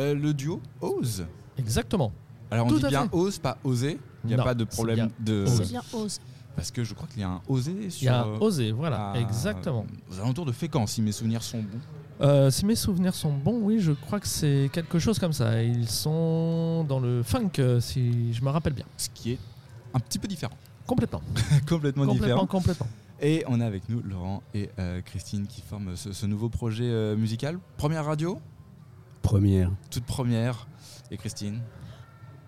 Euh, le duo Ose. Exactement. Alors on Tout dit à bien fait. Ose, pas oser. Il n'y a Non, pas de c'est problème bien de. Ose. C'est bien ose. Parce que je crois qu'il y a un osé sur. Il y a euh, osé, voilà, à- exactement. Aux alentours de Fécamp, si mes souvenirs sont bons. Euh, si mes souvenirs sont bons, oui, je crois que c'est quelque chose comme ça. Ils sont dans le funk, euh, si je me rappelle bien. Ce qui est un petit peu différent. Complètement. Complètement, complètement, différent. complètement. Et on a avec nous Laurent et euh, Christine qui forment ce, ce nouveau projet euh, musical. Première radio, Première. toute première. Et Christine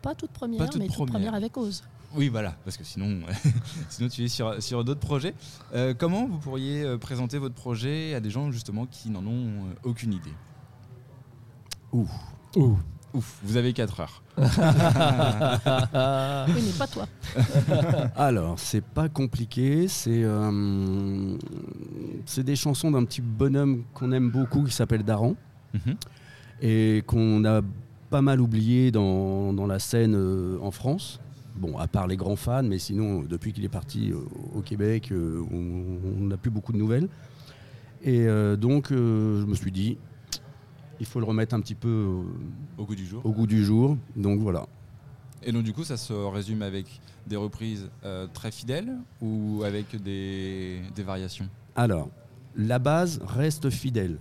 Pas toute première, Pas toute mais toute première. première avec ose. Oui, voilà, parce que sinon, sinon tu es sur, sur d'autres projets. Euh, comment vous pourriez euh, présenter votre projet à des gens justement qui n'en ont euh, aucune idée? Ouh. Ouh. Ouf, vous avez 4 heures. Oui, mais pas toi. Alors, c'est pas compliqué. C'est euh, c'est des chansons d'un petit bonhomme qu'on aime beaucoup qui s'appelle Daran Mhm. Et qu'on a pas mal oublié dans, dans la scène euh, en France. Bon, à part les grands fans, mais sinon, depuis qu'il est parti euh, au Québec, euh, on n'a plus beaucoup de nouvelles. Et donc, je me suis dit, il faut le remettre un petit peu Au goût du jour. au goût du jour. Donc voilà. Et donc du coup, ça se résume avec des reprises très fidèles ou avec des, des variations? Alors, la base reste fidèle.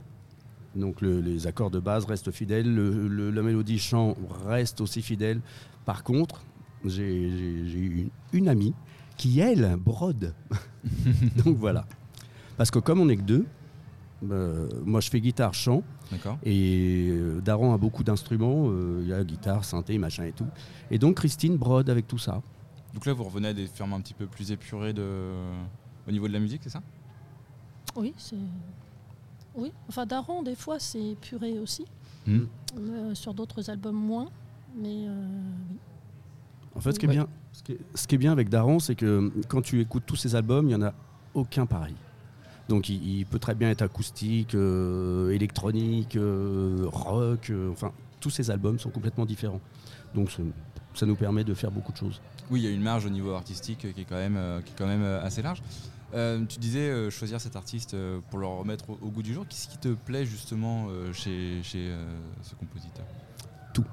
Donc le- les accords de base restent fidèles, le- le- la mélodie chant reste aussi fidèle. Par contre, j'ai une, une amie qui, elle, brode. Donc voilà. Parce que comme on n'est que deux, euh, moi je fais guitare, chant, D'accord et euh, Daron a beaucoup d'instruments, euh, il y a guitare, synthé, machin et tout. Et donc Christine brode avec tout ça. Donc là, vous revenez à des formes un petit peu plus épurées de... au niveau de la musique, c'est ça? Oui, c'est. Oui, enfin Daron, des fois, c'est puré aussi. Hmm. Euh, sur d'autres albums, moins. Mais euh, oui. En fait, ce qui est Ouais. bien, ce qui est, ce qui est bien avec Daron, c'est que quand tu écoutes tous ses albums, il n'y en a aucun pareil. Donc il, il peut très bien être acoustique, euh, électronique, euh, rock, euh, enfin tous ses albums sont complètement différents. Donc ça nous permet de faire beaucoup de choses. Oui, il y a une marge au niveau artistique euh, qui est quand même, euh, qui est quand même euh, assez large. Euh, tu disais euh, choisir cet artiste euh, pour le remettre au, au goût du jour. Qu'est-ce qui te plaît justement euh, chez, chez euh, ce compositeur? Tout.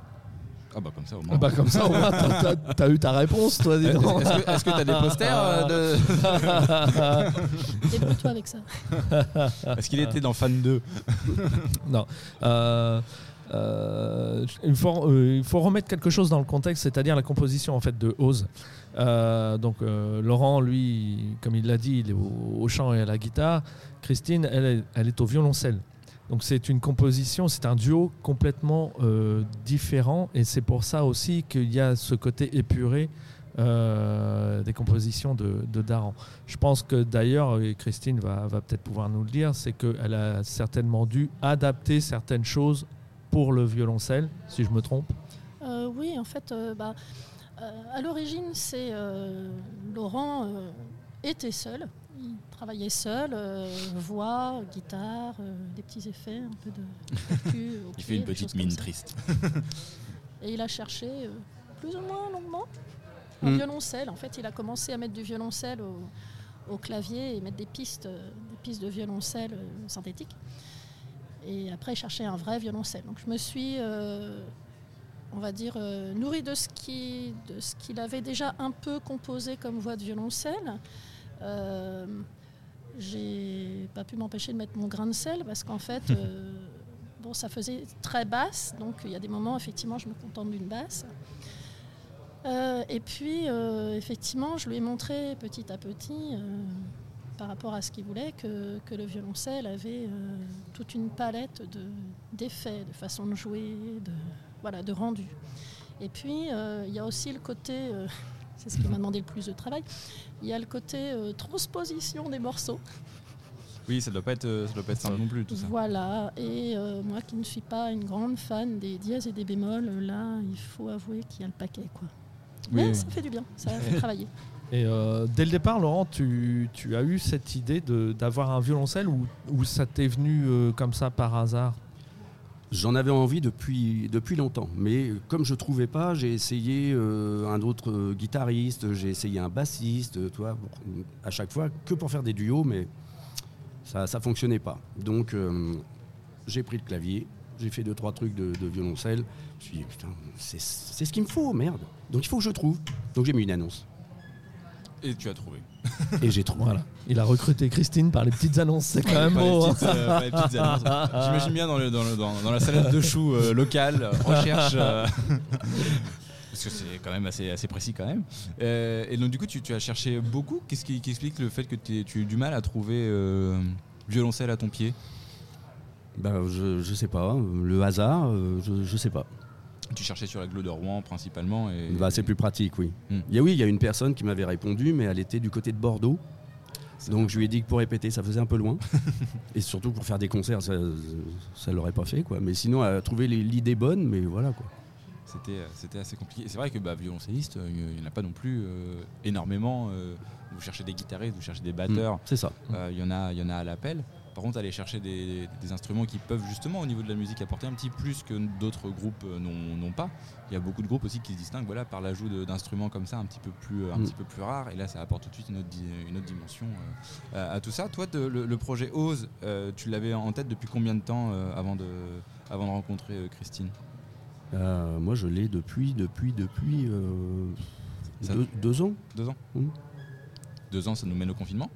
Ah bah comme ça au moins. Ah bah comme ça, au moins, t'as- t'as t'as eu ta réponse, toi, dis donc. Est-ce que tu as des posters euh, de... débrouille-toi avec ça. Est-ce qu'il était dans Fan 2 Non. Euh, euh, il, faut, euh, il faut remettre quelque chose dans le contexte, c'est-à-dire la composition en fait de Oz. Euh, donc euh, Laurent, lui, comme il l'a dit, il est au, chant et à la guitare. Christine, elle, est- elle est au violoncelle. Donc c'est une composition, c'est un duo complètement euh, différent et c'est pour ça aussi qu'il y a ce côté épuré des compositions de, de Daran. Je pense que d'ailleurs, Christine va, peut-être pouvoir nous le dire, c'est qu'elle a certainement dû adapter certaines choses pour le violoncelle, si je me trompe. Oui, en fait, bah, à l'origine, c'est euh, Laurent euh, était seul. Il travaillait seul, euh, voix, guitare, euh, des petits effets, un peu de percu Il fait une petite mine triste. Et il a cherché euh, plus ou moins longuement un Mm. violoncelle. En fait, il a commencé à mettre du violoncelle au, au clavier et mettre des pistes, euh, des pistes de violoncelle euh, synthétique. Et après, il cherchait un vrai violoncelle. Donc, je me suis, euh, on va dire, euh, nourrie de ce qui- de ce qu'il avait déjà un peu composé comme voix de violoncelle. Euh, j'ai pas pu m'empêcher de mettre mon grain de sel parce qu'en fait, euh, bon, ça faisait très basse, donc il y a des moments, effectivement, je me contente d'une basse. Euh, et puis, effectivement, je lui ai montré petit à petit, par rapport à ce qu'il voulait, que, que le violoncelle avait toute une palette de- d'effets, de, façons de jouer, de, voilà, de rendu. Et puis, euh, il y a aussi le côté, euh, c'est ce qui m'a demandé le plus de travail, il y a le côté euh, transposition des morceaux. Oui, ça doit pas être, ça doit pas être simple non plus tout ça. Voilà, et euh, moi qui ne suis pas une grande fan des dièses et des bémols, là, il faut avouer qu'il y a le paquet. Quoi. Oui, Mais oui. ça fait du bien, ça fait travailler. Et euh, dès le départ, Laurent, tu, tu as eu cette idée de- d'avoir un violoncelle ou, ou ça t'est venu euh, comme ça par hasard? J'en avais envie depuis, longtemps, mais comme je trouvais pas, j'ai essayé euh, un autre euh, guitariste, j'ai essayé un bassiste, euh, toi, à chaque fois que pour faire des duos, mais ça ça fonctionnait pas. Donc j'ai pris le clavier J'ai fait deux, trois trucs de, de violoncelle. Je me suis dit, putain, c'est ce qu'il me faut, merde. Donc il faut que je trouve. Donc j'ai mis une annonce. Et tu as trouvé. Et j'ai trouvé. Voilà. Il a recruté Christine par les petites annonces, c'est quand même Pas les beau. hein. petites, euh, pas les petites annonces. J'imagine bien dans, le- dans le- dans- dans la salade de choux euh, locale, euh, recherche. euh, Parce que c'est quand même assez, assez précis quand même. Euh, et donc du coup, tu, tu as cherché beaucoup. Qu'est-ce qui, qui explique le fait que tu as eu du mal à trouver euh, violoncelle à ton pied? Bah, je, je sais pas. Le hasard, euh, je, je sais pas. Tu cherchais sur la Glo de Rouen principalement. Et... Bah, c'est plus pratique, oui. Hmm. Il y a, oui, il y a une personne qui m'avait répondu, mais elle était du côté de Bordeaux. Donc je lui ai dit que pour répéter, ça faisait un peu loin. et surtout pour faire des concerts, ça ne l'aurait pas fait. Quoi. Mais sinon, elle a trouvé l'idée bonne, mais voilà. Quoi. C'était, euh, c'était assez compliqué. C'est vrai que bah, violoncelliste, euh, il n'y en a pas non plus euh, énormément. euh, vous cherchez des guitaristes, vous cherchez des batteurs. Mm, C'est ça. Euh, Il y, en a- il y en a à l'appel. Par contre, aller chercher des, des instruments qui peuvent justement au niveau de la musique apporter un petit plus que d'autres groupes euh, n'ont pas. Il y a beaucoup de groupes aussi qui se distinguent voilà, par l'ajout d'instruments comme ça un petit peu plus, euh, un Mm. petit peu plus rares. Et là, ça apporte tout de suite une autre, di- une autre dimension euh, à- à tout ça. Toi, le, le projet Ose, euh, tu l'avais en tête depuis combien de temps euh, avant, de, avant de rencontrer Christine? Moi, je l'ai depuis, depuis, depuis deux ans. Deux ans Mm. Deux ans, ça nous mène au confinement?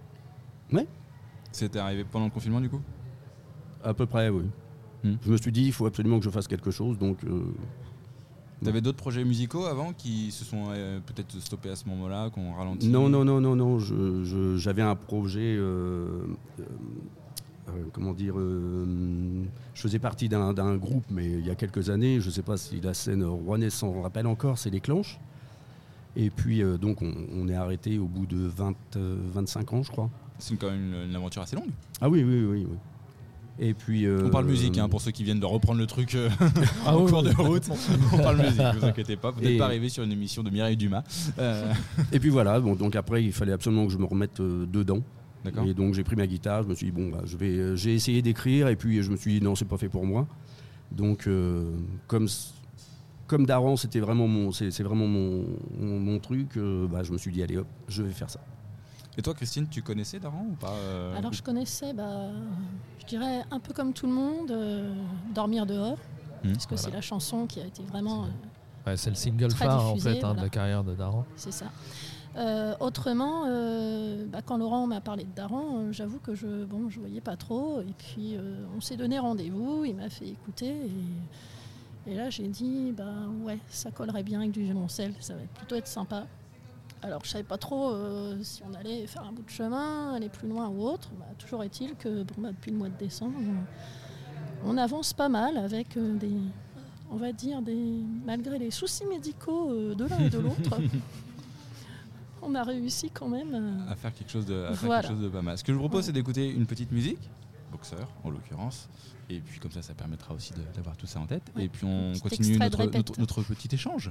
Ouais. C'était arrivé pendant le confinement du coup? À peu près, oui. Hmm. Je me suis dit, il faut absolument que je fasse quelque chose. Donc, euh, T'avais d'autres projets musicaux avant qui se sont euh, peut-être stoppés à ce moment-là, qu'on ralenti non, non, non, non, non. je- je- J'avais un projet. euh, euh, comment dire Je faisais partie d'un groupe, mais il y a quelques années, je ne sais pas si la scène rouennaise s'en rappelle encore, c'est les Clanches. Et puis, donc, on, on est arrêté au bout de 20, euh, 25 ans, je crois. C'est quand même une, une aventure assez longue. Ah oui, oui, oui. oui. Et puis. euh, On parle musique hein, pour ceux qui viennent de reprendre le truc euh, Ah en oui, cours oui. de route. On parle musique, vous inquiétez pas. Vous n'êtes pas arrivé sur une émission de Mireille Dumas. Euh, Et puis voilà, bon, donc après, il fallait absolument que je me remette euh, dedans. Et donc j'ai pris ma guitare, je me suis dit bon bah je vais euh, j'ai essayé d'écrire et puis je me suis dit non c'est pas fait pour moi. Donc euh, comme comme Daran c'était vraiment mon c'est vraiment mon, mon, mon truc, euh, bah, je me suis dit allez hop je vais faire ça. Et toi, Christine, tu connaissais Daran ou pas euh, Alors je connaissais, bah, je dirais un peu comme tout le monde, euh, Dormir dehors, Hmm, parce que voilà. c'est la chanson qui a été vraiment, euh, Ouais, c'est le single Très phare en fait hein, de la carrière de Daran. c'est ça. Euh, autrement, euh, bah, quand Laurent m'a parlé de Daran, euh, j'avoue que je bon, je voyais pas trop. Et puis euh, on s'est donné rendez-vous, il m'a fait écouter. Et, et là j'ai dit, bah ouais, ça collerait bien avec du violoncelle, ça va plutôt être sympa. Alors je savais pas trop euh, si on allait faire un bout de chemin, aller plus loin ou autre. Bah, toujours est-il que bon, bah, depuis le mois de décembre, on, on avance pas mal avec euh, des, on va dire des, malgré les soucis médicaux euh, de l'un et de l'autre. On a réussi quand même. à faire quelque chose de, à faire Voilà. quelque chose de pas mal. Ce que je vous propose, Ouais. c'est d'écouter une petite musique, boxeur en l'occurrence, et puis comme ça, ça permettra aussi d'avoir tout ça en tête. Ouais. Et puis on Petit continue notre petit échange.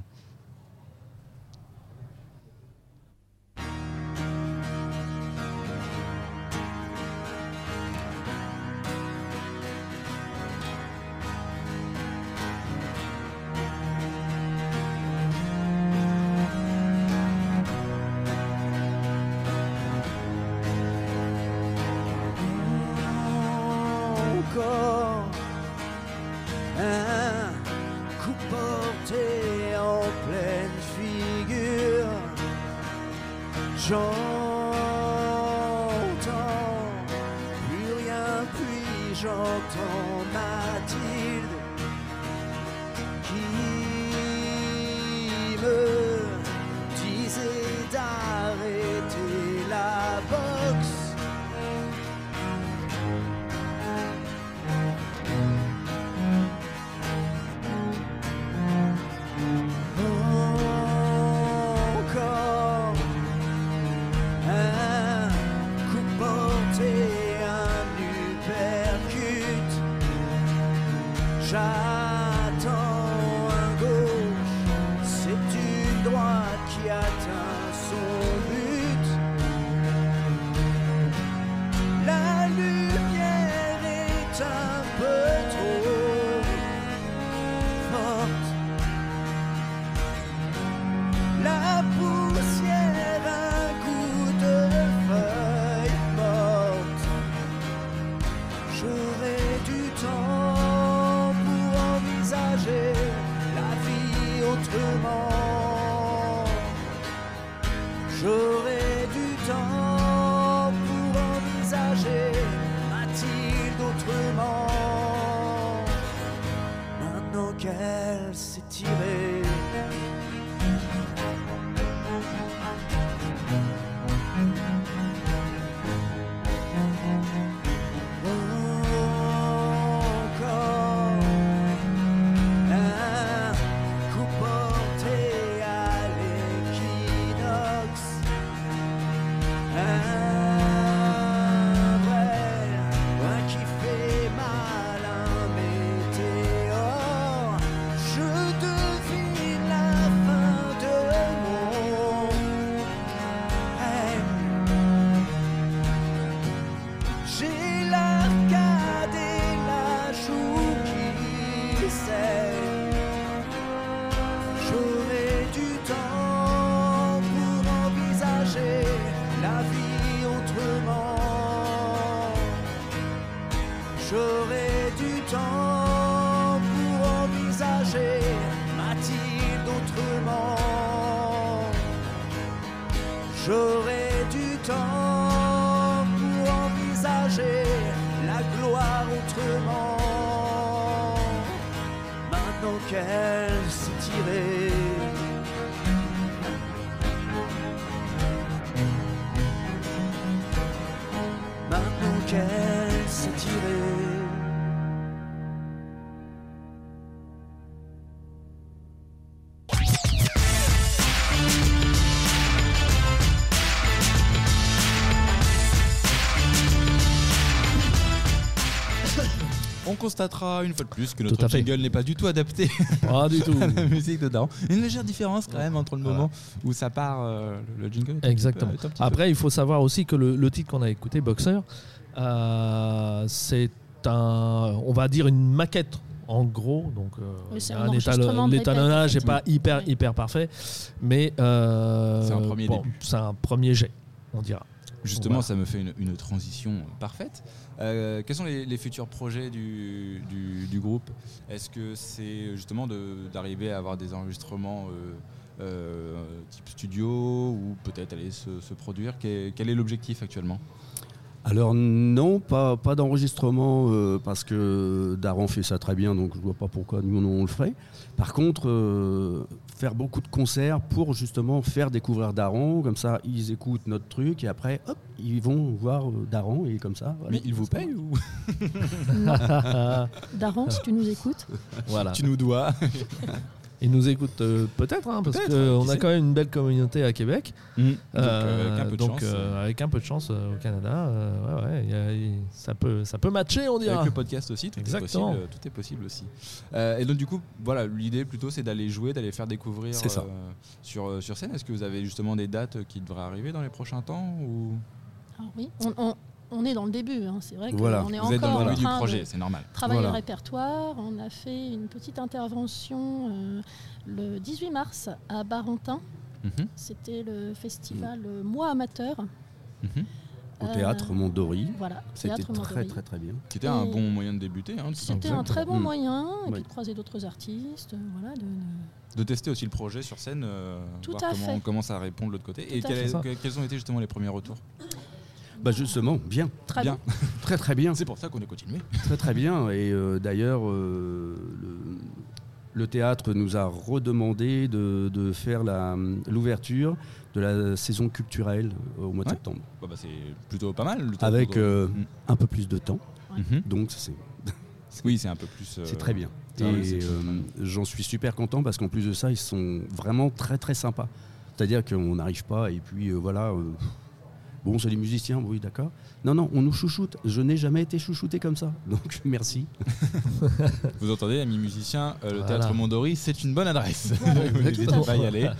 J'aurai du temps pour envisager Mathilde autrement. J'aurai du temps pour envisager la gloire autrement. Maintenant qu'elle s'est tirée. Constatera une fois de plus que notre jingle n'est pas du tout adapté Pas du tout. à la musique de Daron. Une légère différence quand même entre le moment où ça part, euh, le jingle. Exactement. peu- peu- Après, il faut savoir aussi que le, le titre qu'on a écouté, Boxer, euh, c'est un, on va dire une maquette. En gros, donc euh, l'étalonnage n'est pas hyper hyper parfait, mais euh, C'est un premier bon, début. C'est un premier jet, on dira. Justement, Voilà. ça me fait une, une transition parfaite. Euh, quels sont les, futurs projets du, du- groupe? Est-ce que c'est justement de- d'arriver à avoir des enregistrements euh, euh, type studio ou peut-être aller se, produire? Quel est l'objectif actuellement? Alors non, pas, pas d'enregistrement euh, parce que Daran fait ça très bien, donc je vois pas pourquoi nous on le ferait. Par contre, euh, faire beaucoup de concerts pour justement faire découvrir Daran, comme ça ils écoutent notre truc et après hop, ils vont voir euh, Daran et comme ça. voilà. Mais il vous Ça va. paye ou Daran, si tu nous écoutes. voilà. tu nous dois Ils nous écoutent euh, peut-être, hein, parce Peut-être, qu'on qui a quand même une belle communauté à Québec. Donc, Euh, avec un peu de donc, chance, euh, avec un peu de chance au Canada, euh, ouais, ouais, y a- ça, peut, ça peut matcher, on dira. Avec le podcast aussi, tout Exactement. est possible. Tout est possible aussi. Euh, et donc du coup, voilà, l'idée plutôt c'est d'aller jouer, d'aller faire découvrir C'est ça. euh, sur, sur scène. Est-ce que vous avez justement des dates qui devraient arriver dans les prochains temps ou? Ah oui, on, on- on est dans le début. hein. C'est vrai qu'on Voilà. est vous êtes dans encore le en début du train projet, de c'est normal. travailler Voilà. le répertoire. On a fait une petite intervention euh, le 18 mars à Barentin. Mhm, C'était le festival euh, Moi Amateur. mhm. Au Euh, théâtre Mondori. Voilà, C'était très très très bien. C'était un bon moyen de débuter. hein, C'était un très bon Mm. moyen, et puis de croiser d'autres artistes, euh, voilà, de- de- De tester aussi le projet sur scène, euh, Tout voir à comment, fait. comment ça répond de l'autre côté. Et Tout quel quels ont été justement les premiers retours? Bah justement, bien, Très Bien. bien. très très bien. C'est pour ça qu'on est continué. Très très bien. Et euh, d'ailleurs, euh, le, le théâtre nous a redemandé de, de faire la- l'ouverture de la saison culturelle au mois de Ouais. septembre. Bah, bah, c'est plutôt pas mal. le théâtre Avec euh, Mm. un peu plus de temps. Mhm. Donc c'est Oui, c'est un peu plus. euh, c'est très bien. ah Et euh, j'en suis super content parce qu'en plus de ça, ils sont vraiment très très sympas. C'est-à-dire qu'on n'arrive pas et puis euh, voilà. Euh, Bon, c'est les musiciens, oui, d'accord. Non, non, on nous chouchoute. Je n'ai jamais été chouchouté comme ça. Donc, merci. Vous entendez, amis musiciens, euh, le Voilà. théâtre Mondori, c'est une bonne adresse. Vous n'hésitez pas à y aller.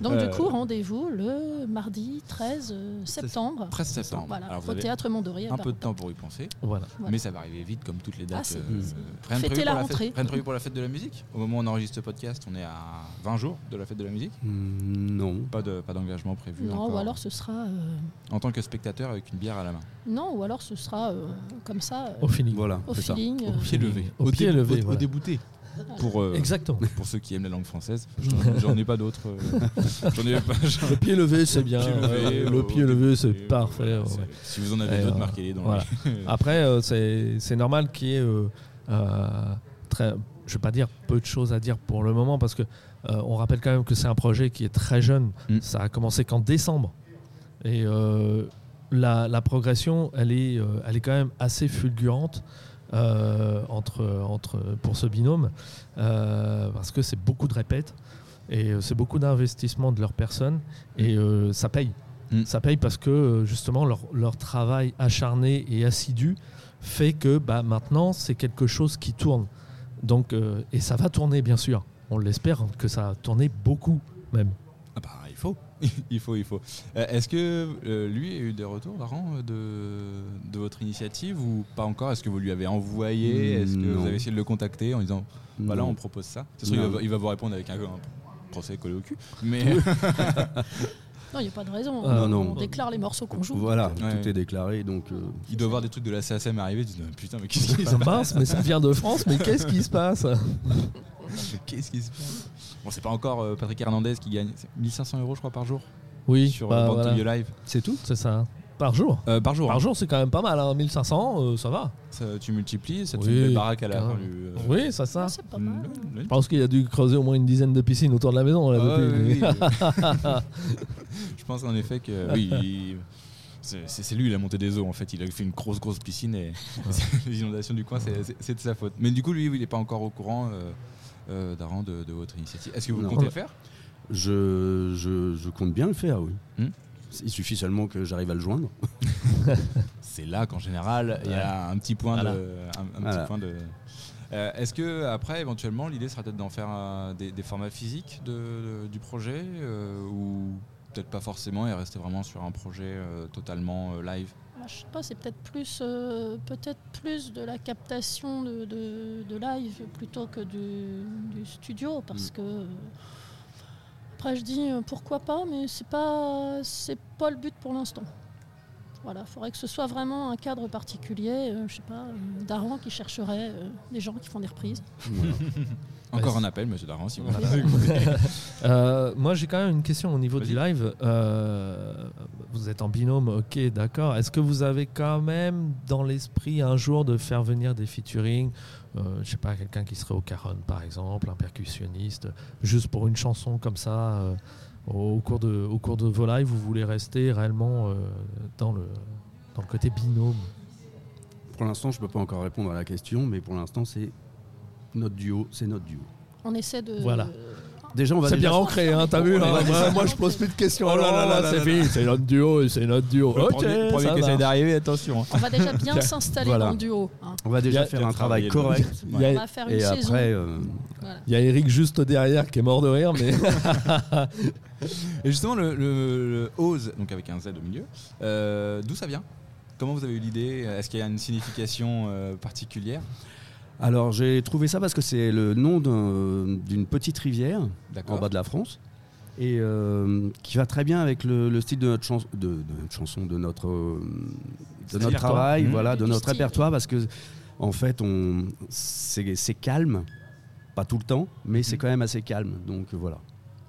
Donc Euh, du coup, rendez-vous le mardi 13 septembre 13 septembre. voilà, Alors, vous au avez théâtre Mondori un peu de temps pour y penser. Voilà. Voilà. Mais ça va arriver vite comme toutes les dates. Ah, euh, Fêtez prévu la pour la rentrée. fête, rien de prévu pour la fête de la musique Au moment où on enregistre ce podcast, on est à 20 jours de la fête de la musique. Hmm, non. Pas de pas d'engagement prévu. Non, encore. ou alors ce sera euh, En tant que spectateur avec une bière à la main. non, ou alors ce sera euh, comme ça euh, Au feeling. Voilà, au ça. feeling. Au euh, pied levé. Au Au pied dé- levé. au- débouté. pour, euh, Exactement. pour ceux qui aiment la langue française. J'en- J'en ai pas d'autres. J'en ai pas. j'en- Le pied levé, c'est bien. Le pied levé, c'est parfait. ouais. Si vous en avez Et, d'autres, euh, marquez-les dans voilà. les- Après, euh, c'est c'est normal qu'il y ait, euh, euh, très, je vais pas dire peu de choses à dire pour le moment, parce que euh, on rappelle quand même que c'est un projet qui est très jeune. Mm. Ça a commencé qu'en décembre. Et euh, la, la progression, elle est, euh, elle est quand même assez fulgurante. euh, entre, entre, pour ce binôme, parce que c'est beaucoup de répètes et c'est beaucoup d'investissement de leur personne et ça paye. Mm. Ça paye parce que justement leur, leur travail acharné et assidu fait que bah, maintenant c'est quelque chose qui tourne. Donc, euh, et ça va tourner bien sûr. On l'espère que ça va tourner beaucoup même. Ah bah, il faut. il faut, il faut. Euh, Est-ce que euh, lui a eu des retours, Laurent, euh, de, de votre initiative ou pas encore? Est-ce que vous lui avez envoyé? Est-ce que Non. vous avez essayé de le contacter en disant voilà, Non. on propose ça? C'est sûr, il va, il va vous répondre avec un, un procès collé au cul. Mais Non, il n'y a pas de raison. Euh, on, non, non. on déclare les morceaux qu'on joue. Voilà, Ouais. tout est déclaré, donc euh, il doit voir des trucs de la CSM arriver. Il se dit putain, mais qu'est-ce qui se passe mais ça vient de France, mais qu'est-ce qui se passe? Qu'est-ce qui se passe? Bon, c'est pas encore euh, Patrick Hernandez qui gagne c'est 1500 euros, je crois, par jour Oui, sur bah, Born to voilà. Be Alive. c'est tout. c'est ça. Par jour? Euh, par jour. Par hein. jour, c'est quand même pas mal. Hein. 1500, euh, ça va. Ça, tu multiplies, ça te Oui, fait une belle baraque à la fin du. euh, Oui, ça, ça. C'est pas mal. le- Je pense qu'il a dû creuser au moins une dizaine de piscines autour de la maison. Là, Ah, depuis. oui, oui. je pense en effet que oui, il- c'est lui, il a monté des eaux en fait. Il a fait une grosse grosse piscine et les inondations du coin, c'est- de sa faute. Mais du coup, lui, il n'est pas encore au courant, euh, euh, Daran, de, de votre initiative. Est-ce que vous Non. comptez le faire? Je, je, je compte bien le faire, oui. Hmm. Il suffit seulement que j'arrive à le joindre. C'est là qu'en général, il y a un petit point Voilà. de. Un, un Voilà. petit point de euh, Est-ce que après, éventuellement, l'idée sera peut-être d'en faire des, des formats physiques de- de- du projet euh, ou peut-être pas forcément et rester vraiment sur un projet euh, totalement euh, live Moi, je sais pas, c'est peut-être plus, euh, peut-être plus de la captation de, de- de live plutôt que du, du studio, parce Mm. que après je dis pourquoi pas, mais c'est pas, c'est pas le but pour l'instant. Voilà, il faudrait que ce soit vraiment un cadre particulier, euh, je sais pas, euh, Daran qui chercherait euh, des gens qui font des reprises. Voilà. Encore un appel, monsieur Daran, si vous Voilà. Euh, moi, j'ai quand même une question au niveau du live. Euh, vous êtes en binôme, ok, d'accord. Est-ce que vous avez quand même dans l'esprit un jour de faire venir des featuring euh, Je sais pas, quelqu'un qui serait au caron, par exemple, un percussionniste, juste pour une chanson comme ça. euh, au, cours de, au cours de vos lives, vous voulez rester réellement euh, dans, le, dans le côté binôme Pour l'instant, je peux pas encore répondre à la question, mais pour l'instant, c'est notre duo, c'est notre duo. On essaie de. Voilà. Déjà, on va C'est déjà bien ancré, hein, t'as vu là, moi, moi, je pose plus de questions. Oh là là là, là c'est fini, c'est notre duo, c'est notre duo. Le Ok, premier, premier ça qui essaie d'arriver, attention. hein. On va déjà bien s'installer Voilà. dans le duo. hein. On va déjà faire un travail correct. Il y a- On va faire une Et saison. après, euh, Voilà. Il y a Eric juste derrière qui est mort de rire, mais Et justement, le, le, le Ose, donc avec un Z au milieu, euh, d'où ça vient? Comment vous avez eu l'idée? Est-ce qu'il y a une signification euh, particulière? Alors j'ai trouvé ça parce que c'est le nom d'un- d'une petite rivière en bas de la France et euh, qui va très bien avec le, le style de notre, chans- de, de notre chanson, de notre, euh, de notre Répertoire. travail, Mmh. voilà, de notre style. répertoire parce que en fait on c'est calme, pas tout le temps, mais c'est Mhm. quand même assez calme. Donc euh, voilà.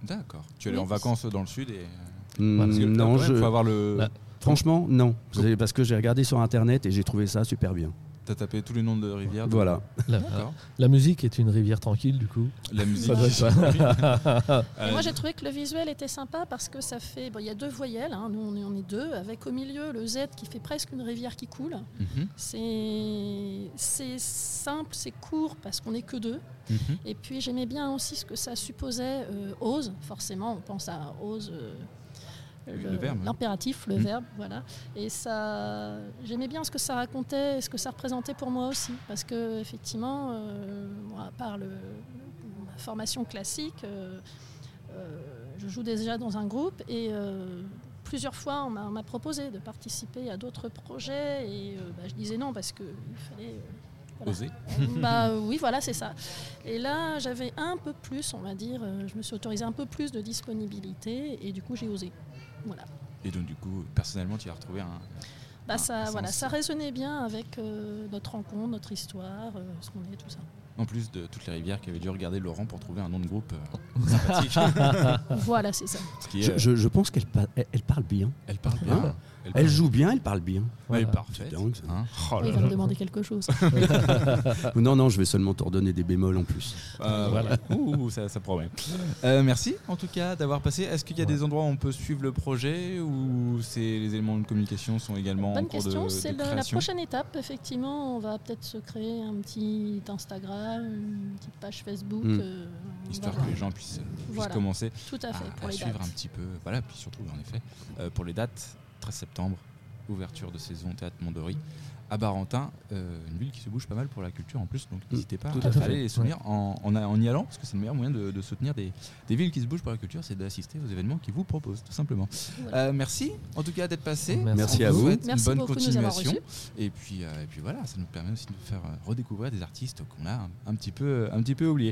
D'accord. Tu es allé Oui, en vacances dans le sud et. Parce que, non, je- faut avoir le. Bah, franchement non, parce que j'ai regardé sur internet et j'ai trouvé ça super bien. T'as tapé tous les noms de rivières. Voilà. la, musique est une rivière tranquille du coup. La musique. Ça. Et moi, j'ai trouvé que le visuel était sympa parce que ça fait. bon, Il y a deux voyelles, hein, nous on est, deux, avec au milieu le Z qui fait presque une rivière qui coule. Mhm, C'est c'est simple, c'est court parce qu'on n'est que deux. mhm. Et puis j'aimais bien aussi ce que ça supposait, euh, ose, forcément, on pense à ose. euh, Le verbe, hein. L'impératif, le Mhm. verbe, voilà. Et ça, j'aimais bien ce que ça racontait et ce que ça représentait pour moi aussi. Parce que, effectivement, euh, moi, à part le, ma formation classique, euh, euh, je joue déjà dans un groupe et euh, plusieurs fois on m'a proposé de participer à d'autres projets et euh, bah, je disais non parce qu'il fallait. euh, voilà. Oser. Bah oui, voilà, c'est ça. Et là, j'avais un peu plus, on va dire, je me suis autorisé un peu plus de disponibilité et du coup, j'ai osé. Voilà. Et donc, du coup, personnellement, tu as retrouvé un. Bah Ah, ça, voilà, ça résonnait bien avec euh, notre rencontre, notre histoire, euh, ce qu'on est, tout ça. En plus de toutes les rivières qui avaient dû regarder Laurent pour trouver un nom de groupe euh, sympathique. Voilà, c'est ça. Ce qui est, Je, je- je pense qu'elle pa- elle, elle parle bien. Elle parle bien. Hein? Elle, joue bien, elle parle bien. Elle est Voilà. parfaite. C'est dingue, ça. hein. Oh là Il va là. me demander quelque chose. Non, non, je vais seulement te redonner des bémols en plus. Euh, voilà. Ouh, ça, ça promet. Euh, merci en tout cas d'avoir passé. Est-ce qu'il y a Ouais. des endroits où on peut suivre le projet ou c'est les éléments de communication sont également en Bonne cours question. C'est la, prochaine étape. Effectivement, on va peut-être se créer un petit Instagram, une petite page Facebook. Mm. euh, Histoire que les gens puissent, puissent Voilà. commencer Tout à à, fait, pour à les suivre dates. un petit peu. Voilà, puis surtout en effet euh, pour les dates 13 septembre, ouverture de saison théâtre Mondori. À Barentin, euh, une ville qui se bouge pas mal pour la culture en plus, donc n'hésitez pas tout à, aller les soutenir en, en, en y allant, parce que c'est le meilleur moyen de, de soutenir des, des villes qui se bougent pour la culture, c'est d'assister aux événements qu'ils vous proposent, tout simplement. Voilà. Euh, merci en tout cas d'être passé. Merci. Merci à vous Merci une bonne beaucoup de nous avoir continuation. Et puis, euh, et puis voilà, ça nous permet aussi de faire redécouvrir des artistes qu'on a un, un petit peu, un petit peu oubliés.